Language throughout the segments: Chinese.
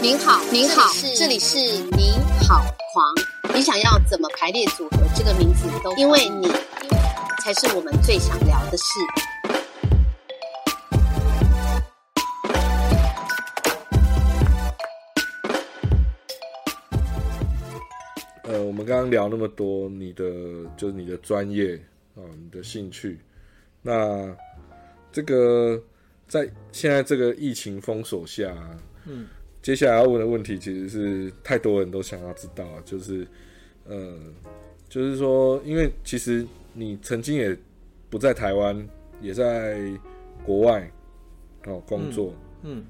您好，您好，这里是你好狂。你想要怎么排列组合这个名字都，因为你才是我们最想聊的事。呃，我们刚刚聊那么多，你的就是你的专业啊、你的兴趣，那这个在现在这个疫情封锁下，嗯，接下来要问的问题其实是太多人都想要知道，就是呃，就是说，因为其实你曾经也不在台湾，也在国外哦工作，嗯，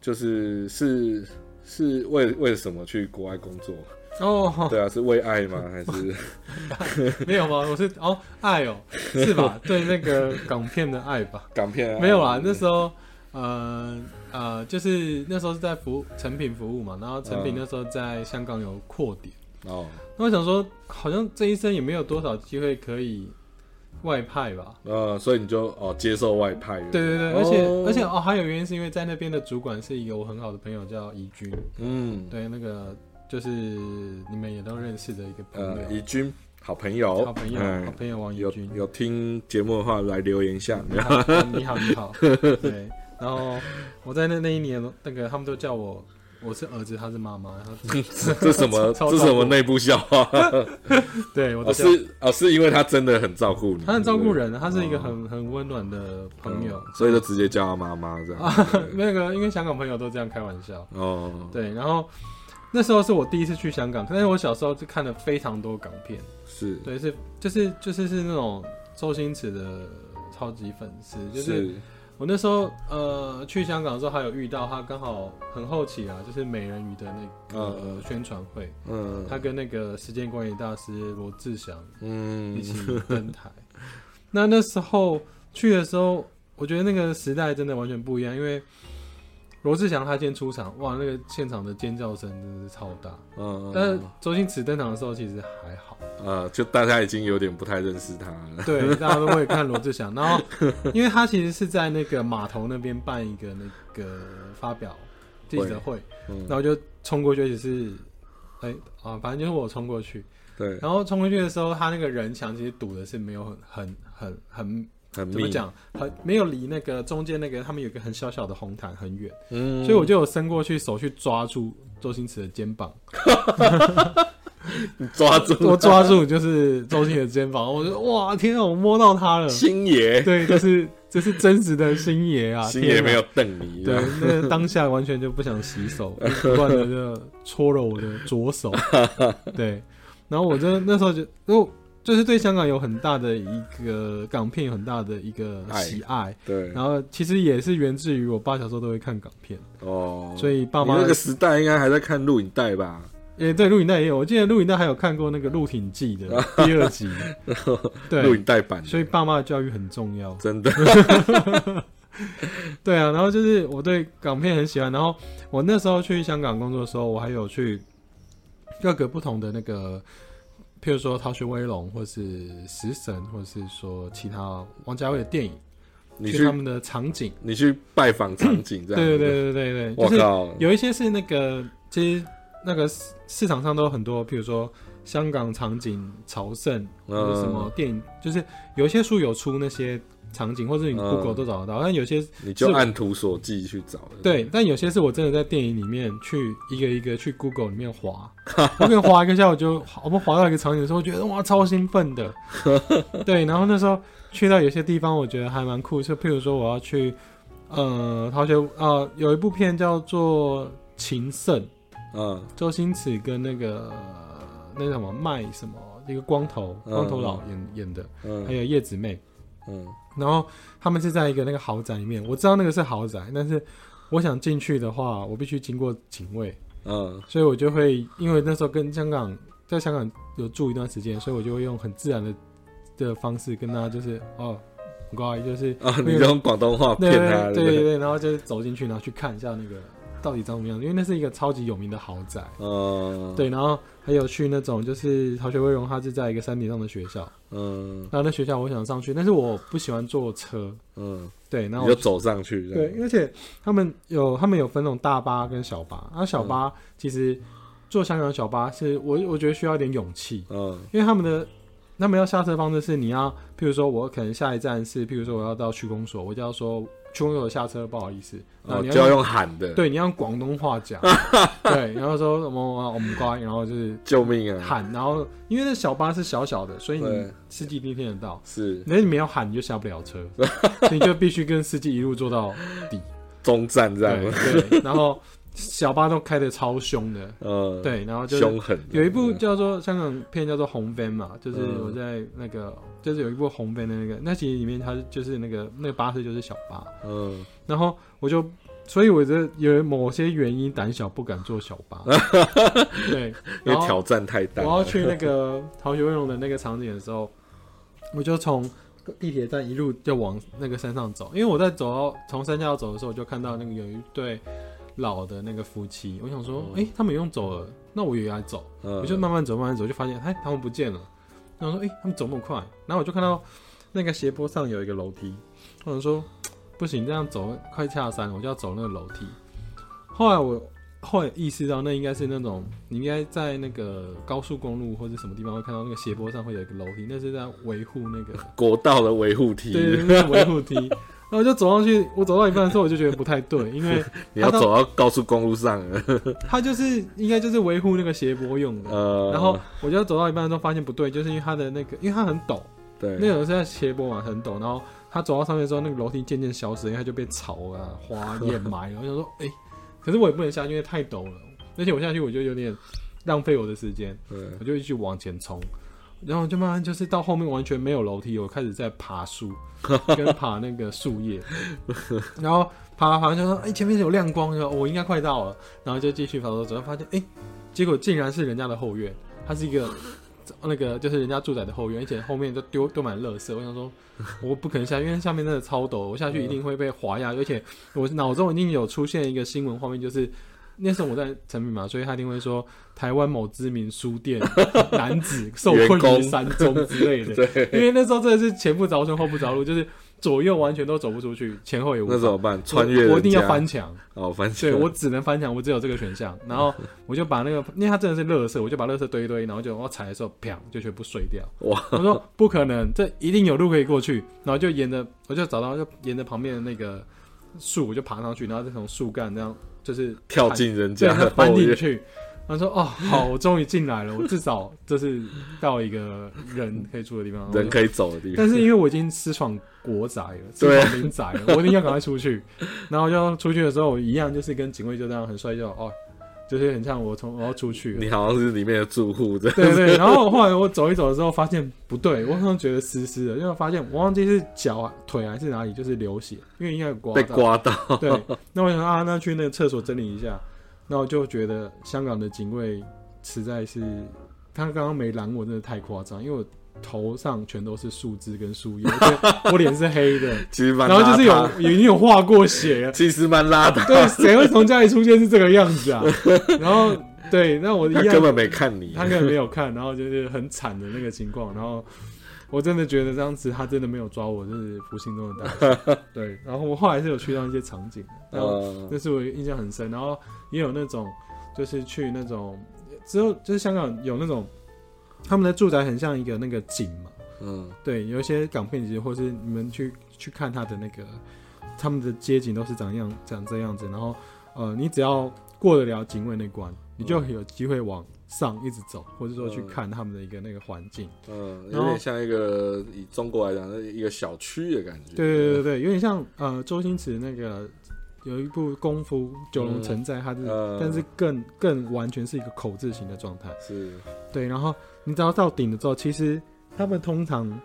就是是是为为了什么去国外工作？哦，对啊，是为爱吗？还是 没有吗？我是哦，爱哦，是吧？对那个港片的爱吧？港片、啊？没有啦，那时候呃呃，就是那时候是在服成品服务嘛，然后成品嗯那时候在香港有扩点，哦，那我想说，好像这一生也没有多少机会可以外派吧？呃，所以你就哦接受外派，对对对，而且、哦而且哦，还有原因是因为在那边的主管是一个我很好的朋友叫怡君，嗯，对，那个就是你们也都认识的一个朋友，呃，怡君好朋友，好朋友，嗯好朋友王怡有君，有听节目的话来留言一下，你好，你好，你好，对，然后我在那那一年，那个他们都叫我我是儿子，他是妈妈，然后 这什么超这什么内部笑话？对我哦是哦是因为他真的很照顾你，他很照顾人，他是一个哦。很很温暖的朋友。嗯，所以就直接叫他妈妈这样。啊，那个因为香港朋友都这样开玩笑，哦，对，然后那时候是我第一次去香港，但是我小时候就看了非常多港片，是。对，是就是就是是那种周星驰的超级粉丝，就是是。我那时候呃去香港的时候还有遇到他，刚好很后期啊，就是美人鱼的那个、嗯。呃宣传会，嗯。他跟那个时间管理大师罗志祥嗯。一嗯起登台。那那时候去的时候，我觉得那个时代真的完全不一样，因为罗志祥他先出场，哇，那个现场的尖叫声真的是超大。嗯，但是周星驰登场的时候其实还好，呃，就大家已经有点不太认识他了。对，大家都会看罗志祥。然后，因为他其实是在那个码头那边办一个那个发表记者会，嗯然后就冲过去，也是，哎、啊，反正就是我冲过去，对，然后冲过去的时候，他那个人墙其实堵的是没有很很很很很怎么？讲，很没有离那个中间那个他们有一个很小小的红毯很远，嗯，所以我就有伸过去手去抓住周星驰的肩膀，你 抓住。我抓住就是周星驰的肩膀，我就哇天啊，我摸到他了，星爷，对，这是这是真实的星爷啊，星爷没有瞪你，对，那当下完全就不想洗手，不断的就搓揉我的左手。对，然后我就那时候就，就就是对香港有很大的一个港片，有很大的一个喜爱。对，然后其实也是源自于我爸小时候都会看港片，哦，所以爸妈那个时代应该还在看录影带吧？也对录影带也有，我记得录影带还有看过那个《鹿鼎记》的 第二集。对，录影带版，所以爸妈的教育很重要。真的，对啊，然后就是我对港片很喜欢，然后我那时候去香港工作的时候，我还有去各个不同的那个，譬如说《逃学威龙》，或是《食神》，或是说其他王家卫的电影，你去去他们的场景。你去拜访场景这样，对对，对对对对，就是我靠，有一些是那个，其实那个市市场上都有很多，譬如说香港场景朝圣，或者什么电影，就是有一些书有出那些场景，或者你嗯。Google 都找得到，但有些你就按图索骥去找的，对，但有些是我真的在电影里面去一个一个去 Google 里面滑，我可能滑一个下午就 我们滑到一个场景的时候，我觉得哇超兴奋的。对，然后那时候去到有些地方，我觉得还蛮酷，就譬如说我要去呃逃学呃有一部片叫做《情圣》，嗯。周星驰跟那个那个什么卖什么一个光头光头佬演、演的，还嗯有叶子妹，嗯。然后他们是在一个那个豪宅里面，我知道那个是豪宅，但是我想进去的话，我必须经过警卫，嗯。所以我就会因为那时候跟香港在香港有住一段时间，所以我就会用很自然的的方式跟他就是哦，不好意思，就是啊，你用广东话骗他，对？对对对，然后就是走进去，然后去看一下那个到底长什么样子，因为那是一个超级有名的豪宅。嗯，，对，然后还有去那种就是逃学威龙，它是在一个山顶上的学校，嗯。然后那学校我想上去，但是我不喜欢坐车，嗯，对，然后我就走上去，对，而且他们有他们有分那种大巴跟小巴，然后小巴其实坐香港的小巴是我我觉得需要一点勇气，嗯。因为他们的他们要下车方式是你要，譬如说我可能下一站是，譬如说我要到区公所，我就要说区公所下车，不好意思，然后哦，你就要用喊的，，对，你要用广东话讲，对，然后说什么我们乖，然后就是救命啊！喊，然后因为那小巴是小小的，所以你司机一定听得到。是。那你没有喊，你就下不了车，所以你就必须跟司机一路坐到底。中站这样，对对，然后小巴都开的超凶的，嗯，，对，然后就是凶狠，有一部叫做香港片叫做《红 van》嘛，就是嗯。我在那个就是有一部红 van 的那个，那其实里面它就是那个那个巴士就是小巴，嗯。然后我就。所以我觉得有某些原因胆小不敢坐小巴，对，因为挑战太大，我要去那个 逃学威龙的那个场景的时候，我就从地铁站一路就往那个山上走，因为我在走到从山下要走的时候，我就看到那个有一对老的那个夫妻，我想说，哎、他们也用走了，那我也要走，嗯我就慢慢走，慢慢走，就发现，哎，他们不见了。然后说，哎、他们走那么快，然后我就看到那个斜坡上有一个楼梯，我想说，不行，这样走快下山，我就要走那个楼梯。后来我后来意识到，那应该是那种你应该在那个高速公路或者什么地方会看到那个斜坡上会有一个楼梯，那是在维护那个国道的维护梯，对，那是维护梯。然后我就走上去，我走到一半的时候，我就觉得不太对，因为 你要走到高速公路上了，它就是应该就是维护那个斜坡用的。呃，然后我就走到一半的时候发现不对，就是因为它的那个，因为它很陡，对，那个是在斜坡嘛，很陡。然后他走到上面之后，那个楼梯渐渐消失，因为它就被草啊、花 掩埋了。我想说，哎、可是我也不能下去，因为太陡了，而且我下去我就有点浪费我的时间，我就一直往前冲。然后就慢慢就是到后面完全没有楼梯，我开始在爬树，跟爬那个树叶，然后爬爬爬就说，哎、前面有亮光，就说、哦我应该快到了，然后就继续爬走走，发现哎、结果竟然是人家的后院，它是一个那个就是人家住宅的后院，而且后面都丢丢满垃圾。我想说，我不可能下，因为下面真的超陡，我下去一定会被滑压，而且我脑中已经有出现一个新闻画面，就是那时候我在成品嘛，所以他一定会说台湾某知名书店 男子受困于山中之类的。对，因为那时候真的是前不着村后不着路，就是左右完全都走不出去，前后也无法。那怎么办？穿越我我一定要翻墙，哦，翻墙对，我只能翻墙，我只有这个选项。然后我就把那个，因为它真的是垃圾，我就把垃圾堆一堆，然后就我踩的时候，啪就全部碎掉。哇！我说不可能，这一定有路可以过去。然后就沿着，我就找到，就沿着旁边的那个树，我就爬上去，然后再从树干这样就是跳进人，家的他翻进去。他说：“哦，好，我终于进来了，我至少就是到一个人可以住的地方。人可以走的地方。但是因为我已经私闯国宅了，私闯民宅了，我一定要赶快出去。然后就出去的时候，我一样就是跟警卫就这样很帅就哦，就是很像我从我要出去。你好像是里面的住户。对对，然后后来我走一走的时候，发现不对，我好像觉得湿湿的，因为我发现我忘记是脚啊、腿还是哪里，就是流血，因为应该有刮被到。刮到，对，那我想说啊，那去那个厕所整理一下，那我就觉得香港的警卫实在是，他刚刚没拦我，真的太夸张，因为我头上全都是树枝跟树叶，我脸是黑的，其实蛮然后就是有已经有画过血了，其实蛮邋遢，对，谁会从家里出现是这个样子啊？然后对，那我一样。他根本没看你。他根本没有看，然后就是很惨的那个情况，然后我真的觉得这样子他真的没有抓我，就是不幸中的大幸。对，然后我后来是有去到一些场景，然后呃，那是我印象很深，然后也有那种就是去那种之后就是香港有那种他们的住宅很像一个那个景嘛，嗯，对，有一些港片集或是你们去去看他的那个他们的街景都是长样长这样子，然后呃你只要过得了警卫那关，你就有机会往上一直走，或者说去嗯看他们的一个那个环境。嗯，有点像一个以中国来讲，的一个小区的感觉。对对对对，有点像呃周星驰那个有一部功夫九龙城寨，它是、嗯但是更更完全是一个口字形的状态。是，对，然后你只要到顶了之后，其实他们通常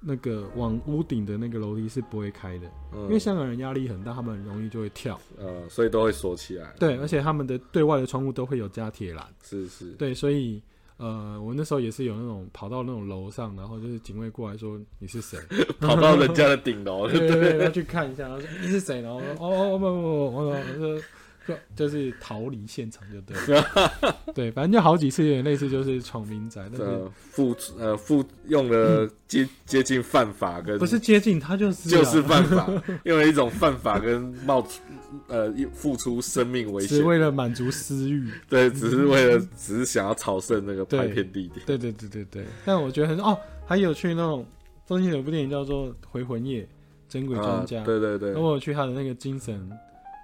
那个往屋顶的那个楼梯是不会开的，嗯，因为香港人压力很大，他们很容易就会跳。呃，所以都会锁起来。对，而且他们的对外的窗户都会有加铁栏。是是，对，所以呃，我那时候也是有那种跑到那种楼上，然后就是警卫过来说你是谁，跑到人家的顶楼，对对对，要去看一下，然后说你是谁，然后说哦哦不不不，我说就 就是逃离现场就对了。对，反正就好几次有点类似，就是闯民宅，但是呃，付呃付用了接接近犯法跟不是接近他就是啊就是犯法，用了一种犯法跟冒出呃付出生命危险，只为了满足私欲。对，只是为了只是想要朝圣那个拍片地点。对对对对对，但我觉得很哦，还有去那种周星驰有部电影叫做《回魂夜》，真鬼专家。啊对对对那，我有去他的那个精神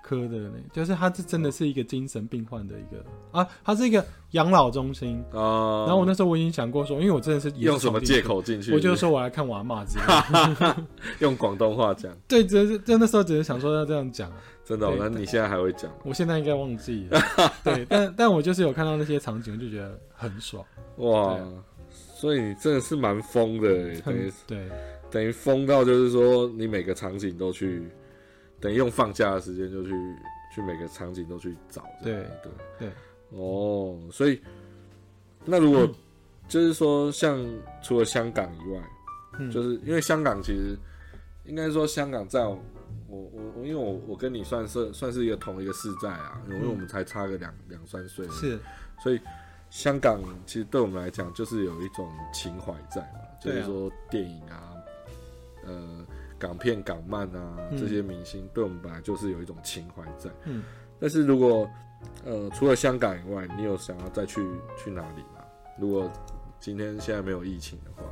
科的呢就是他是真的是一个精神病患的一个啊，他是一个养老中心。啊，然后我那时候我已经想过说，因为我真的是是用什么借？口进去？我就说我来看我阿嬷之类。用广东话讲，对，只是真的时候只是想说要这样讲啊，真的哦，那你现在还会讲？我现在应该忘记了。对，但但我就是有看到那些场景，我就觉得很爽，哇所以你真的是蛮疯的耶，等于对等于疯到就是说你每个场景都去，等于用放假的时间就去去每个场景都去找这样。对对哦，所以那如果嗯。就是说像除了香港以外，嗯。就是因为香港其实应该说香港在我我我因为我我跟你算是算是一个同一个世代啊，因为我们才差个两两三岁，是。所以香港其实对我们来讲就是有一种情怀在嘛，就是说电影啊，呃，港片、港漫啊嗯。这些明星，对我们本来就是有一种情怀在。嗯，但是如果呃除了香港以外，你有想要再去去哪里吗？如果今天现在没有疫情的话，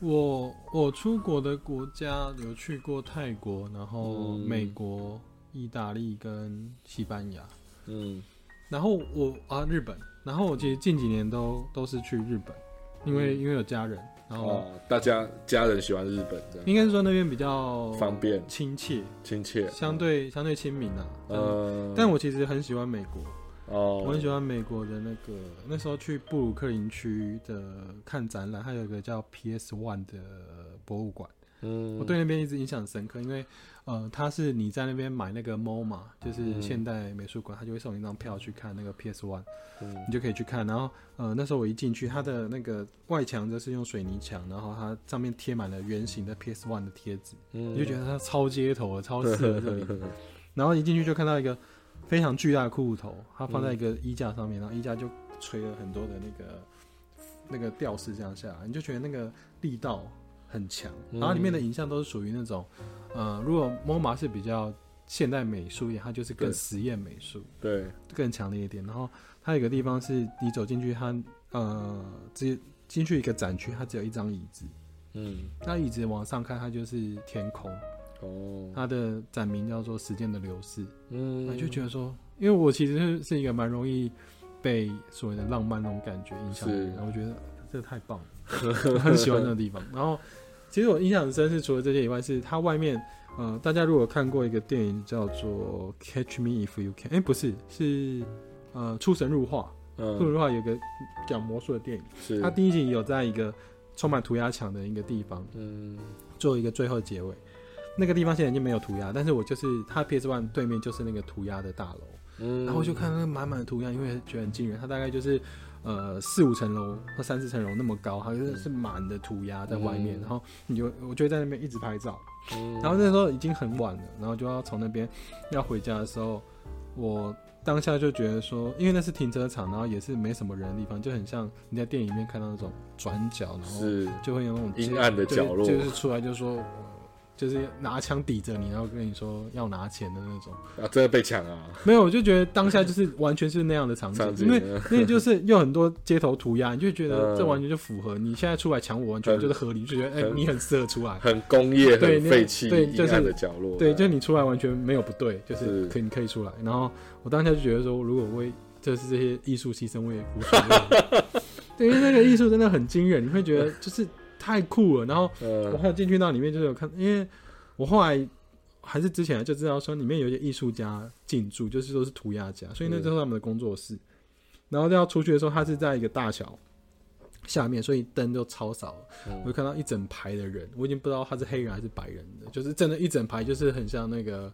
我我出国的国家有去过泰国，然后嗯。美国、意大利跟西班牙，嗯，然后我啊日本，然后我其实近几年都都是去日本，因为、嗯。因为有家人，然后哦，大家家人喜欢日本这样应该是说那边比较方便。亲切，亲切，相对相对亲民啊。呃，呃，但我其实很喜欢美国，哦，我很喜欢美国的那个那时候去布鲁克林区的看展览，还有一个叫 PS One 的博物馆。嗯，我对那边一直印象深刻，因为呃，他是你在那边买那个 MoMA，就是嗯现代美术馆，他就会送你一张票去看那个 PS One，嗯你就可以去看。然后呃，那时候我一进去，它的那个外墙就是用水泥墙，然后它上面贴满了圆形的 PS One 的贴纸，嗯你就觉得它超街头的，超适合这里。然后一进去就看到一个非常巨大的骷髅头，它放在一个衣架上面，然后衣架就垂了很多的那个那个吊饰这样下来，你就觉得那个力道很强。嗯。然后里面的影像都是属于那种，呃，如果 MoMA 是比较现代美术一点，它就是更实验美术，对，更强烈一点。然后它有个地方是你走进去，它呃，只进去一个展区，它只有一张椅子，嗯，那椅子往上看，它就是天空。哦，它的展名叫做《时间的流逝》，嗯。我就觉得说，因为我其实是是一个蛮容易被所谓的浪漫那种感觉影响的人，我觉得这太棒了，我很喜欢那个地方。然后，其实我印象很深是除了这些以外，是它外面，呃，大家如果看过一个电影叫做《Catch Me If You Can》，哎、不是，是呃《出神入化》，《出神嗯入化》有个讲魔术的电影，是它第一集有在一个充满涂鸦墙的一个地方，嗯做一个最后结尾。那个地方现在已经没有涂鸦，但是我就是它 PS One 对面就是那个涂鸦的大楼，嗯，然后我就看那个满满的涂鸦，因为觉得很惊人，它大概就是呃四五层楼或三四层楼那么高，好像是满的涂鸦在外面，嗯。然后你就我就在那边一直拍照，嗯，然后那时候已经很晚了，然后就要从那边要回家的时候，我当下就觉得说，因为那是停车场，然后也是没什么人的地方，就很像你在电影里面看到那种转角，然后是。就会有那种阴暗的角落。就是出来就说，呃就是拿枪抵着你，然后跟你说要拿钱的那种。啊，真的被抢啊，没有，我就觉得当下就是完全是那样的场景，因为嗯那就是有很多街头涂鸦，你就觉得嗯这完全就符合你现在出来抢我，完全就是合理，就觉得哎、很你很适合出来。很工业、很废弃、对就是的角落，对，就你出来完全没有不对，就是是可以你可以出来。然后我当下就觉得说，如果为就是这些艺术牺牲，我也无所谓。对，因为那个艺术真的很惊人，你会觉得就是太酷了。然后我呃，还有进去到里面，就是有看，因为我后来还是之前就知道说，里面有一些艺术家进驻，就是都是涂鸦家，所以那嗯就是他们的工作室。然后要出去的时候，他是在一个大桥下面，所以灯都超少我就看到一整排的人，我已经不知道他是黑人还是白人的，就是真的，一整排就是很像那个，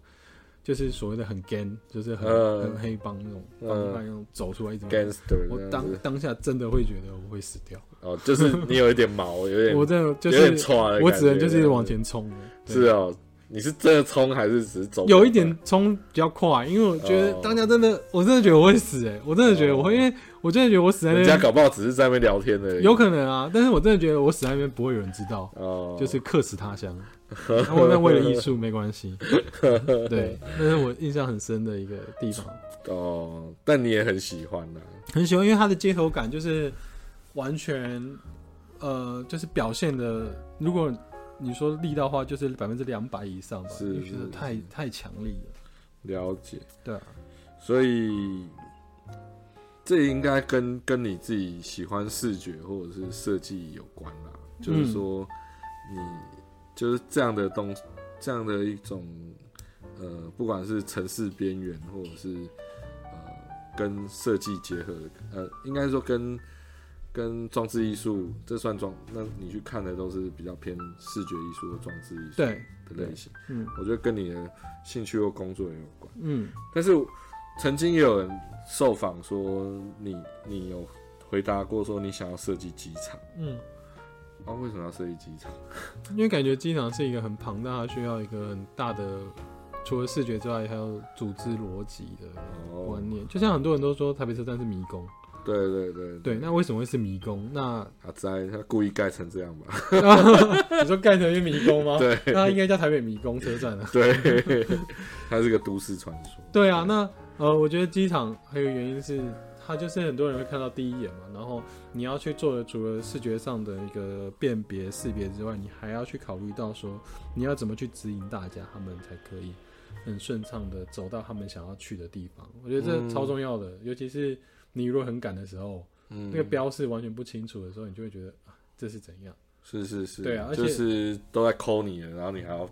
就是所谓的很 gang，就是很、嗯很黑帮那种嗯帮派那种走出来一种。gangster 我当当下真的会觉得我会死掉，哦，就是你有一点毛，有点 我真的就是我只能就是往前冲是哦，你是真的冲还是只是走？有一点冲比较快，因为我觉得哦当家真的，我真的觉得我会死哎、我真的觉得我会，因为我真的觉得我死在那边人家搞不好只是在那边聊天而已。有可能啊，但是我真的觉得我死在那边不会有人知道，哦，就是客死他乡。然后那为了艺术没关系，对，那是我印象很深的一个地方，哦，但你也很喜欢呐、很喜欢，因为它的街头感就是完全呃，就是表现的，如果你说力道的话，就是百分之两百以上吧，是是太太强力了，了解。对啊，所以这应该跟跟你自己喜欢视觉或者是设计有关啦。就是说，你就是这样的东，这样的一种呃，不管是城市边缘，或者是呃跟设计结合的，呃，应该说跟跟装置艺术，这算装？那你去看的都是比较偏视觉艺术或装置艺术对，的类型。嗯我觉得跟你的兴趣或工作也有关。嗯，但是曾经也有人受访说你，你有回答过说你想要设计机场嗯，啊？为什么要设计机场？因为感觉机场是一个很庞大，需要一个很大的，除了视觉之外，还有组织逻辑的哦观，念。就像很多人都说台北车站是迷宫，对对对对，那为什么会是迷宫？那阿斋他故意盖成这样吧？你说盖成一迷宫吗？对那应该叫台北迷宫车站啊。对，它是个都市传说。对啊，那呃，我觉得机场还有原因是，它就是很多人会看到第一眼嘛，然后你要去做的除了视觉上的一个辨别识别之外，你还要去考虑到说你要怎么去指引大家，他们才可以很顺畅的走到他们想要去的地方。我觉得这嗯超重要的，尤其是你如果很赶的时候，嗯那个标示完全不清楚的时候，你就会觉得啊，这是怎样？是是是，对啊而且就是都在抠你了，然后你还要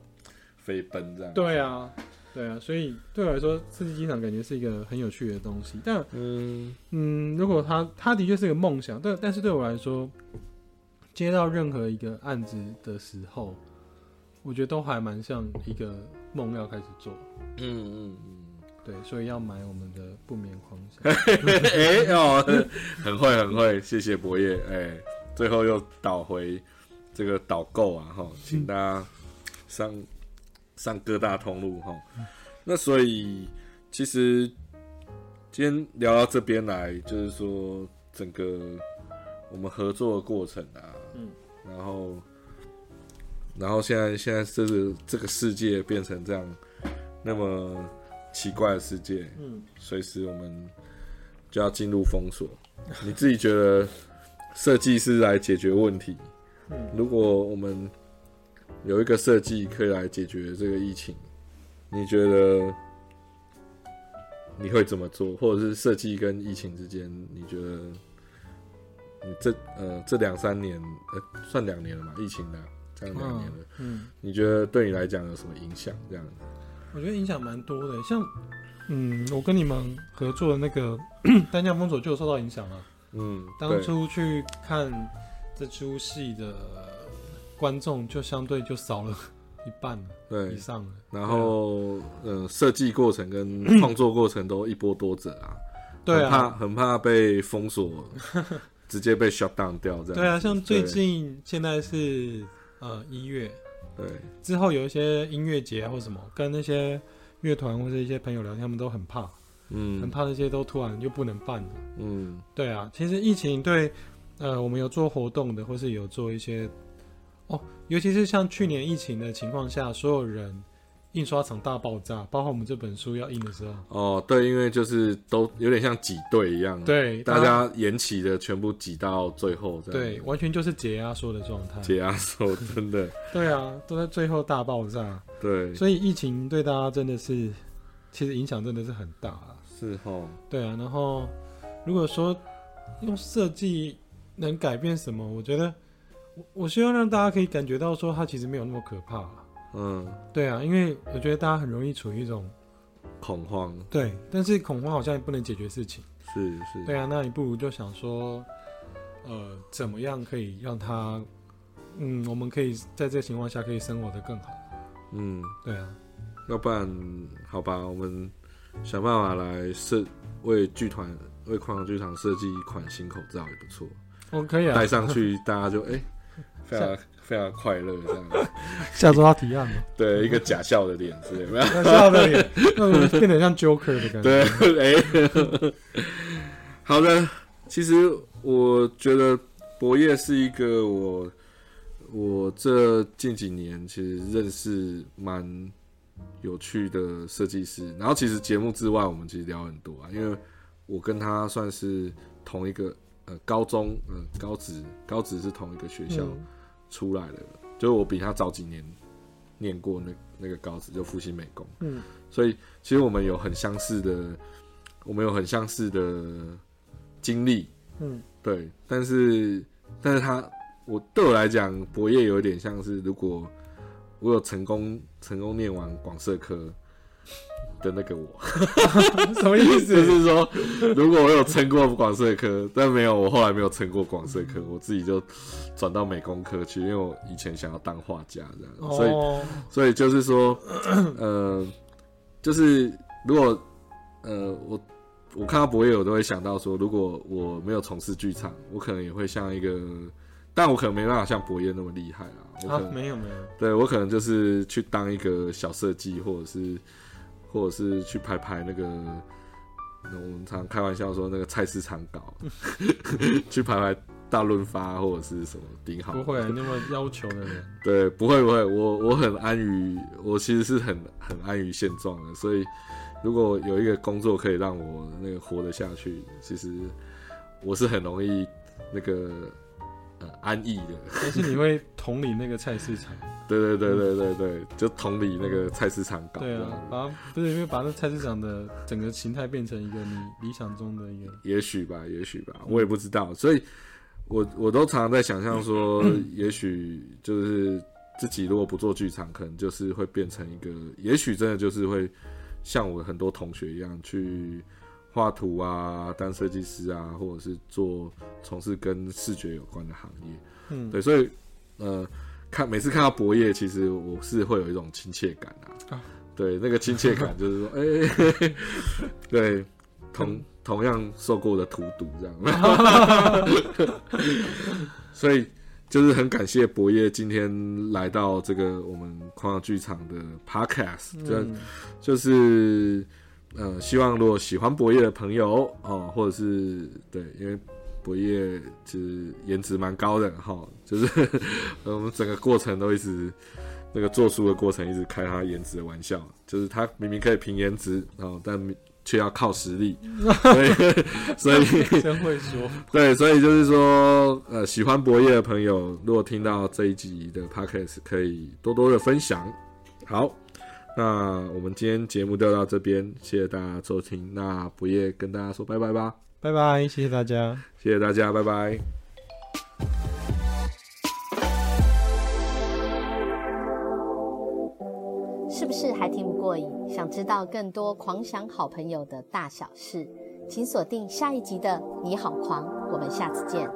飞奔这样。对啊，对啊，所以对我来说，刺激机场感觉是一个很有趣的东西，但。嗯，嗯，如果他他的确是个梦想，但但是对我来说，接到任何一个案子的时候，我觉得都还蛮像一个梦要开始做。嗯嗯对，所以要买我们的不眠狂想。嗯，哎、哦，很会很会，谢谢博业，哎、最后又倒回这个导购啊，哈，请大家上上各大通路哈。那所以其实今天聊到这边来，就是说整个我们合作的过程啊，嗯，然后然后现在现在这个这个世界变成这样那么奇怪的世界，嗯，随时我们就要进入封锁。你自己觉得设计师来解决问题？嗯如果我们有一个设计可以来解决这个疫情，你觉得你会怎么做？或者是设计跟疫情之间，你觉得你这呃这两三年呃算两年了嘛？疫情的这样两年了，嗯，你觉得对你来讲有什么影响？这样我觉得影响蛮多的，像嗯，我跟你们合作的那个 单向封锁就有受到影响啊。嗯，当初去看这出戏的观众就相对就少了 一半了对。以，上了。然后，呃，设计过程跟 创作过程都一波多折啊，对很怕啊，很怕被封锁，直接被 shut down 掉这样子。对啊，像最近现在是呃一月对，之后有一些音乐节啊或什么，跟那些乐团或者一些朋友聊天，他们都很怕，嗯。很嗯怕那些都突然就不能办了。嗯。对啊，其实疫情对呃我们有做活动的，或是有做一些哦，尤其是像去年疫情的情况下，所有人印刷厂大爆炸，包括我们这本书要印的时候，哦，对，因为就是都有点像挤兑一样，，对大家延期的全部挤到最后，这样。对完全就是解压缩的状态。解压缩，真的，对啊，都在最后大爆炸，对，所以疫情对大家真的是其实影响真的是很大啊。是哦，对啊，然后如果说用设计能改变什么，我觉得我我希望让大家可以感觉到说它其实没有那么可怕啊、嗯，对啊，因为我觉得大家很容易处于一种恐慌，对，但是恐慌好像也不能解决事情。是是，对啊，那你不如就想说，呃，怎么样可以让它，嗯，我们可以在这个情况下可以生活的更好。嗯，对啊，要不然好吧，我们想办法来设为剧团为狂想剧场设计一款新口罩也不错，我可以啊。戴，上去大家就哎、非常非常快乐这样。下周要提案吗？对，一个假笑的脸之类的，没有那笑的脸，那变得像 Joker 的感觉。对，哎、好的。其实我觉得博业是一个我我这近几年其实认识蛮有趣的设计师。然后其实节目之外，我们其实聊很多啊，因为我跟他算是同一个呃高中，嗯、高职高职是同一个学校嗯出来了，就是我比他早几年念过那那个高职，就复兴美工。嗯所以其实我们有很相似的，我们有很相似的经历，嗯对。但是，但是他，我对我来讲，博业有点像是，如果我有成功成功念完广社科的那个我，什么意就思？是说，如果我有撑过广社科，但没有，我后来没有撑过广社科，我自己就转到美工科去，因为我以前想要当画家这样，所以哦，所以就是说，呃，就是如果呃我我看到博业，我都会想到说，如果我没有从事剧场，我可能也会像一个，但我可能没办法像博业那么厉害啦。我可啊，能、没有没有，对我可能就是去当一个小设计，或者是或者是去拍拍那个。我们常开玩笑说那个菜市场搞，去拍拍大润发或者是什么顶好，不会那么要求的人。对，不会不会，我我很安于，我其实是很很安于现状的，所以如果有一个工作可以让我那个活得下去，其实我是很容易那个呃安逸的。但是你会同理那个菜市场，对对对对对对，就同理那个菜市场搞对啊把不是因为把那菜市场的整个形态变成一个你理想中的一个，也许吧，也许吧，我也不知道，所以我我都常常在想象说，也许就是自己如果不做剧场，可能就是会变成一个，也许真的就是会像我很多同学一样去画图啊，当设计师啊，或者是做从事跟视觉有关的行业。嗯，对，所以呃，看每次看到博业，其实我是会有一种亲切感啊。啊对，那个亲切感就是说，哎、对，同同样受过的荼毒这样。所以就是很感谢博业今天来到这个我们狂想剧场的 podcast，、这嗯就是呃，希望如果喜欢博业的朋友哦，或者是对，因为博业其实颜值蛮高的哈、就是呃 我们整个过程都一直那个做书的过程一直开他颜值的玩笑，就是他明明可以凭颜值哦，但却要靠实力，所以所以 真会说，对，所以就是说，呃，喜欢博业的朋友，如果听到这一集的 podcast，可以多多的分享。好，那我们今天节目就到这边，谢谢大家收听。那不夜跟大家说拜拜吧，拜拜，谢谢大家。谢谢大家，拜拜。是不是还听不过瘾？想知道更多狂想好朋友的大小事，请锁定下一集的《你好狂》，我们下次见。